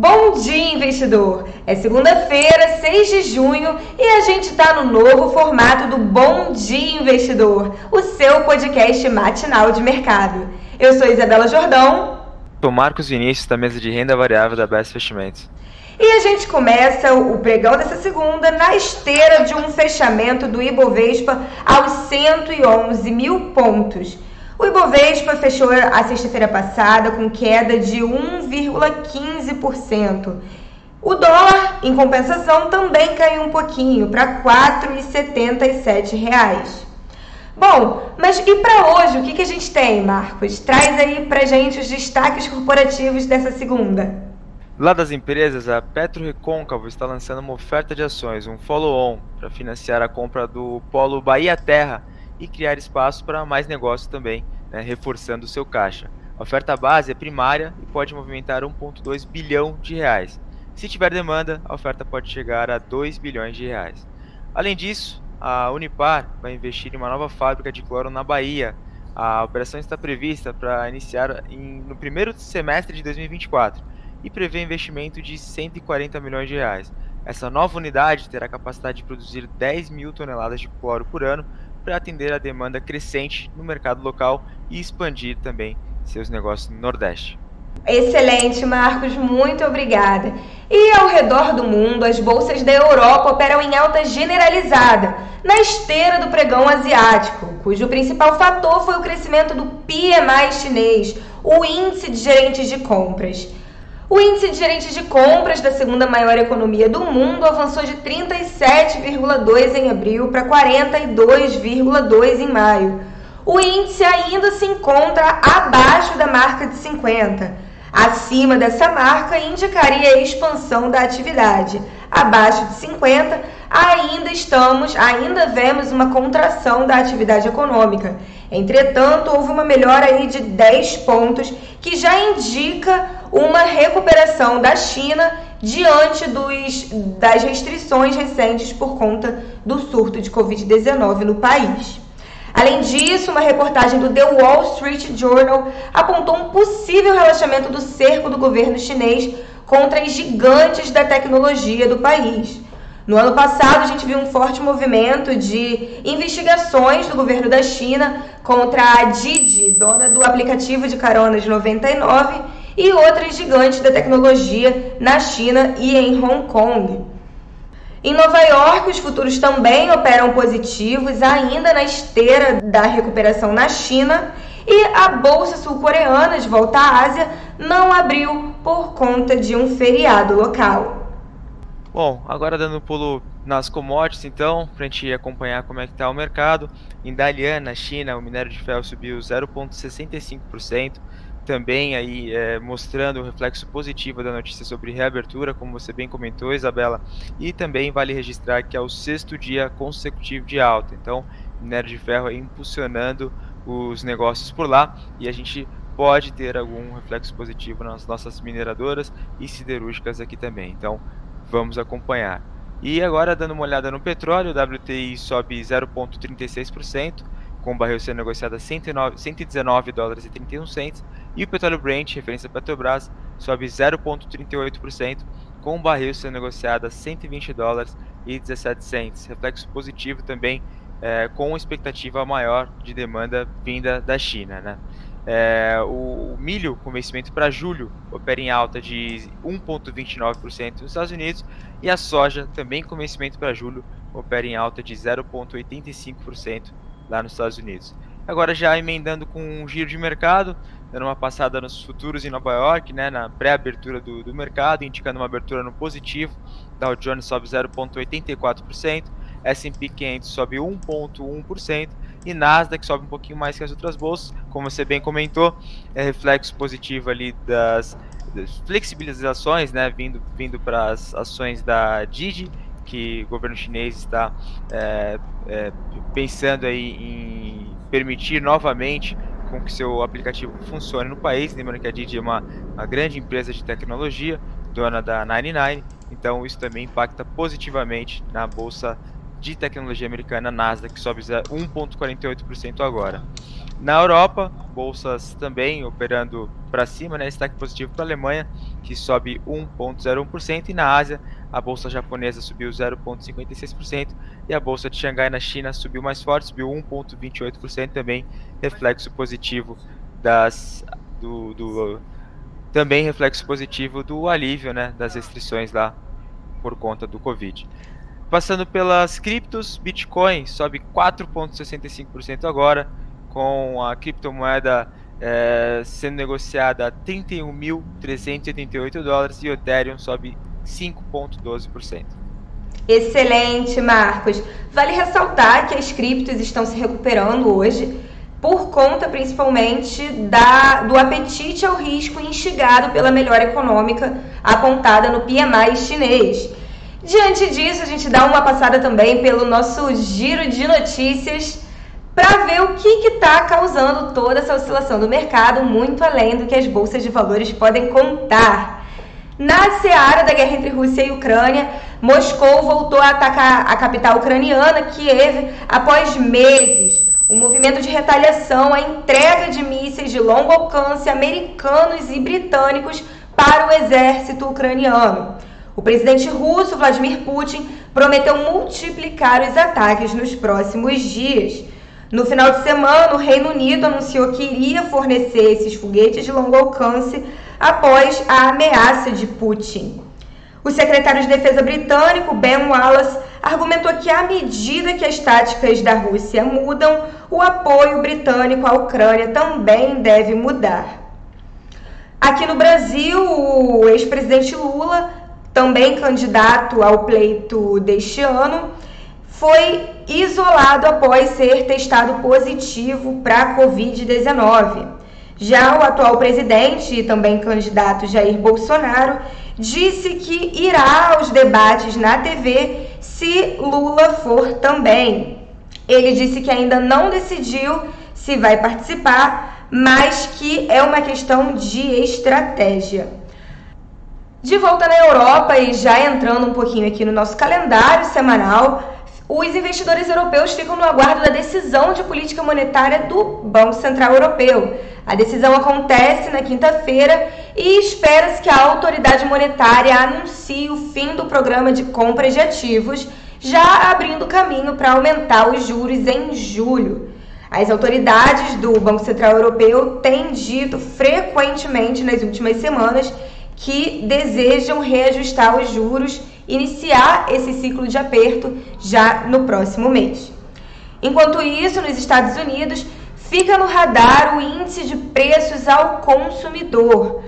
Bom dia, investidor! É segunda-feira, 6 de junho, e a gente está no novo formato do Bom Dia Investidor, o seu podcast matinal de mercado. Eu sou Isabela Jordão. Sou Marcos Vinícius, da mesa de renda variável da Best Investimentos. E a gente começa o pregão dessa segunda na esteira de um fechamento do Ibovespa aos 111 mil pontos. O Ibovespa fechou a sexta-feira passada com queda de 1,15%. O dólar, em compensação, também caiu um pouquinho para R$ 4,77. Bom, mas e para hoje, o que, que a gente tem, Marcos? Traz aí para gente os destaques corporativos dessa segunda. Lá das empresas, a Petro Recôncavo está lançando uma oferta de ações, um follow-on, para financiar a compra do polo Bahia Terra, e criar espaço para mais negócios também, né, reforçando o seu caixa. A oferta base é primária e pode movimentar 1,2 bilhão de reais. Se tiver demanda, a oferta pode chegar a 2 bilhões de reais. Além disso, a Unipar vai investir em uma nova fábrica de cloro na Bahia. A operação está prevista para iniciar em, no primeiro semestre de 2024 e prevê investimento de 140 milhões de reais. Essa nova unidade terá capacidade de produzir 10 mil toneladas de cloro por ano, para atender a demanda crescente no mercado local e expandir também seus negócios no Nordeste. Excelente, Marcos, muito obrigada. E ao redor do mundo, as bolsas da Europa operam em alta generalizada, na esteira do pregão asiático, cujo principal fator foi o crescimento do PMI chinês, o índice de gerentes de compras. O índice de gerentes de compras da segunda maior economia do mundo avançou de 37,2 em abril para 42,2 em maio. O índice ainda se encontra abaixo da marca de 50. Acima dessa marca indicaria a expansão da atividade. Abaixo de 50, ainda estamos, ainda vemos uma contração da atividade econômica. Entretanto, houve uma melhora aí de 10 pontos, que já indica uma recuperação da China diante dos, das restrições recentes por conta do surto de Covid-19 no país. Além disso, uma reportagem do The Wall Street Journal apontou um possível relaxamento do cerco do governo chinês contra as gigantes da tecnologia do país. No ano passado, a gente viu um forte movimento de investigações do governo da China contra a Didi, dona do aplicativo de caronas 99, e outras gigantes da tecnologia na China e em Hong Kong. Em Nova York, os futuros também operam positivos, ainda na esteira da recuperação na China, e a bolsa sul-coreana de volta à Ásia não abriu por conta de um feriado local. Bom, agora dando um pulo nas commodities, então, para a gente acompanhar como é que está o mercado. Em Dalian, na China, o minério de ferro subiu 0,65%, também aí é, mostrando o reflexo positivo da notícia sobre reabertura, como você bem comentou, Isabela. E também vale registrar que é o sexto dia consecutivo de alta. Então, minério de ferro impulsionando os negócios por lá e a gente pode ter algum reflexo positivo nas nossas mineradoras e siderúrgicas aqui também. Então, Vamos acompanhar. E agora, dando uma olhada no petróleo, o WTI sobe 0,36%, com o barril sendo negociado a 109, 119 dólares e 31 centos, e o petróleo Brent, referência Petrobras, sobe 0,38%, com o barril sendo negociado a 120 dólares e 17 centos. Reflexo positivo também, é, com expectativa maior de demanda vinda da China. Né? É, o, o, milho com vencimento para julho opera em alta de 1,29% nos Estados Unidos e a soja também com vencimento para julho opera em alta de 0,85% lá nos Estados Unidos. Agora já emendando com um giro de mercado, dando uma passada nos futuros em Nova York, né, na pré-abertura do, do mercado, indicando uma abertura no positivo, Dow Jones sobe 0,84%, S&P 500 sobe 1,1%, e Nasdaq sobe um pouquinho mais que as outras bolsas, como você bem comentou, é reflexo positivo ali das, das flexibilizações, né, vindo, vindo para as ações da Didi, que o governo chinês está é, é, pensando aí em permitir novamente com que seu aplicativo funcione no país. Lembrando que a Didi é uma, uma grande empresa de tecnologia, dona da 99, então isso também impacta positivamente na bolsa de tecnologia americana Nasdaq, que sobe 1,48% agora. Na Europa, bolsas também operando para cima, né? destaque positivo para a Alemanha, que sobe 1,01%, e na Ásia, a bolsa japonesa subiu 0,56% e a bolsa de Xangai na China subiu mais forte, subiu 1,28% também, reflexo positivo das do, do, também reflexo positivo do alívio, né, das restrições lá por conta do Covid. Passando pelas criptos, Bitcoin sobe 4,65% agora, com a criptomoeda é, sendo negociada a 31.388 dólares e Ethereum sobe 5,12%. Excelente, Marcos. Vale ressaltar que as criptos estão se recuperando hoje por conta principalmente da, do apetite ao risco instigado pela melhora econômica apontada no PMI chinês. Diante disso, a gente dá uma passada também pelo nosso giro de notícias para ver o que está causando toda essa oscilação do mercado, muito além do que as bolsas de valores podem contar. Na seara da guerra entre Rússia e Ucrânia, Moscou voltou a atacar a capital ucraniana, Kiev, após meses. Um movimento de retaliação à entrega de mísseis de longo alcance americanos e britânicos para o exército ucraniano. O presidente russo Vladimir Putin prometeu multiplicar os ataques nos próximos dias. No final de semana, o Reino Unido anunciou que iria fornecer esses foguetes de longo alcance após a ameaça de Putin. O secretário de Defesa britânico, Ben Wallace, argumentou que, à medida que as táticas da Rússia mudam, o apoio britânico à Ucrânia também deve mudar. Aqui no Brasil, o ex-presidente Lula, também candidato ao pleito deste ano, foi isolado após ser testado positivo para a Covid-19. Já o atual presidente e também candidato Jair Bolsonaro disse que irá aos debates na TV se Lula for também. Ele disse que ainda não decidiu se vai participar, mas que é uma questão de estratégia. De volta na Europa e já entrando um pouquinho aqui no nosso calendário semanal, os investidores europeus ficam no aguardo da decisão de política monetária do Banco Central Europeu. A decisão acontece na quinta-feira e espera-se que a autoridade monetária anuncie o fim do programa de compra de ativos, já abrindo caminho para aumentar os juros em julho. As autoridades do Banco Central Europeu têm dito frequentemente nas últimas semanas que desejam reajustar os juros iniciar esse ciclo de aperto já no próximo mês. Enquanto isso, nos Estados Unidos, fica no radar o índice de preços ao consumidor.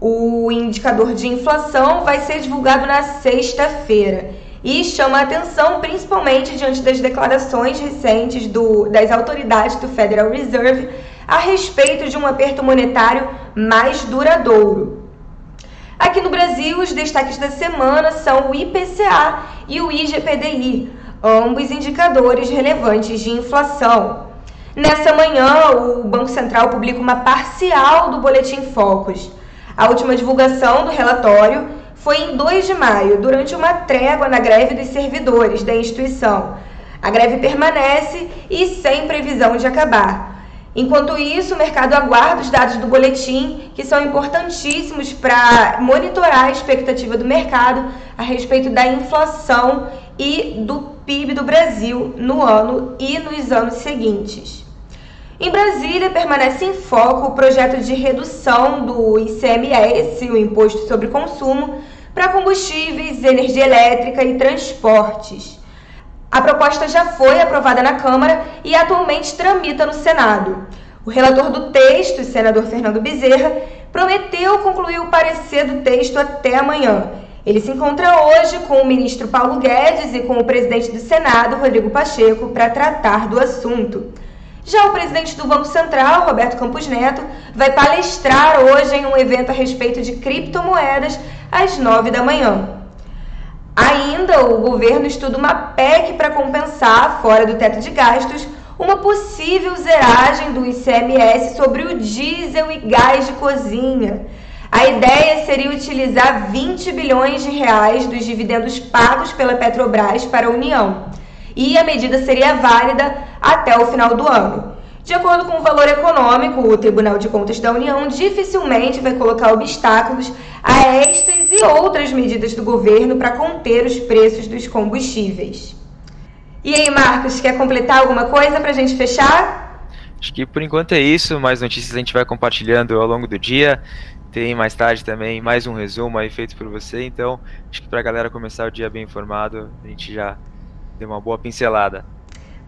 O indicador de inflação vai ser divulgado na sexta-feira e chama a atenção principalmente diante das declarações recentes do, das autoridades do Federal Reserve a respeito de um aperto monetário mais duradouro. Aqui no Brasil, os destaques da semana são o IPCA e o IGPDI, ambos indicadores relevantes de inflação. Nessa manhã, o Banco Central publica uma parcial do Boletim Focus. A última divulgação do relatório foi em 2 de maio, durante uma trégua na greve dos servidores da instituição. A greve permanece e sem previsão de acabar. Enquanto isso, o mercado aguarda os dados do boletim, que são importantíssimos para monitorar a expectativa do mercado a respeito da inflação e do PIB do Brasil no ano e nos anos seguintes. Em Brasília, permanece em foco o projeto de redução do ICMS, o Imposto sobre Consumo, para combustíveis, energia elétrica e transportes. A proposta já foi aprovada na Câmara e atualmente tramita no Senado. O relator do texto, o senador Fernando Bezerra, prometeu concluir o parecer do texto até amanhã. Ele se encontra hoje com o ministro Paulo Guedes e com o presidente do Senado, Rodrigo Pacheco, para tratar do assunto. Já o presidente do Banco Central, Roberto Campos Neto, vai palestrar hoje em um evento a respeito de criptomoedas às nove da manhã. Ainda, o governo estuda uma PEC para compensar, fora do teto de gastos, uma possível zeragem do ICMS sobre o diesel e gás de cozinha. A ideia seria utilizar 20 bilhões de reais dos dividendos pagos pela Petrobras para a União. E a medida seria válida até o final do ano. De acordo com o valor econômico, o Tribunal de Contas da União dificilmente vai colocar obstáculos a estas e outras medidas do governo para conter os preços dos combustíveis. E aí, Marcos, quer completar alguma coisa para a gente fechar? Acho que por enquanto é isso. Mais notícias a gente vai compartilhando ao longo do dia. Tem mais tarde também mais um resumo aí feito por você. Então, acho que para a galera começar o dia bem informado, a gente já deu uma boa pincelada.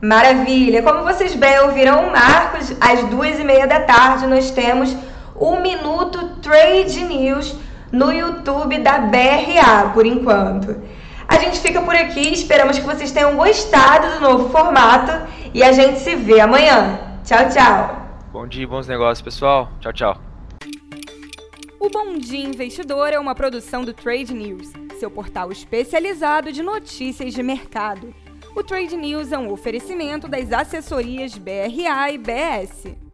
Maravilha! Como vocês bem ouviram, Marcos, às duas e meia da tarde nós temos o Minuto Trade News no YouTube da BRA, por enquanto. A gente fica por aqui, esperamos que vocês tenham gostado do novo formato e a gente se vê amanhã. Tchau, tchau! Bom dia e bons negócios, pessoal. Tchau, tchau. O Bom Dia Investidor é uma produção do Trade News, seu portal especializado de notícias de mercado. O Trade News é um oferecimento das assessorias BRA e BS.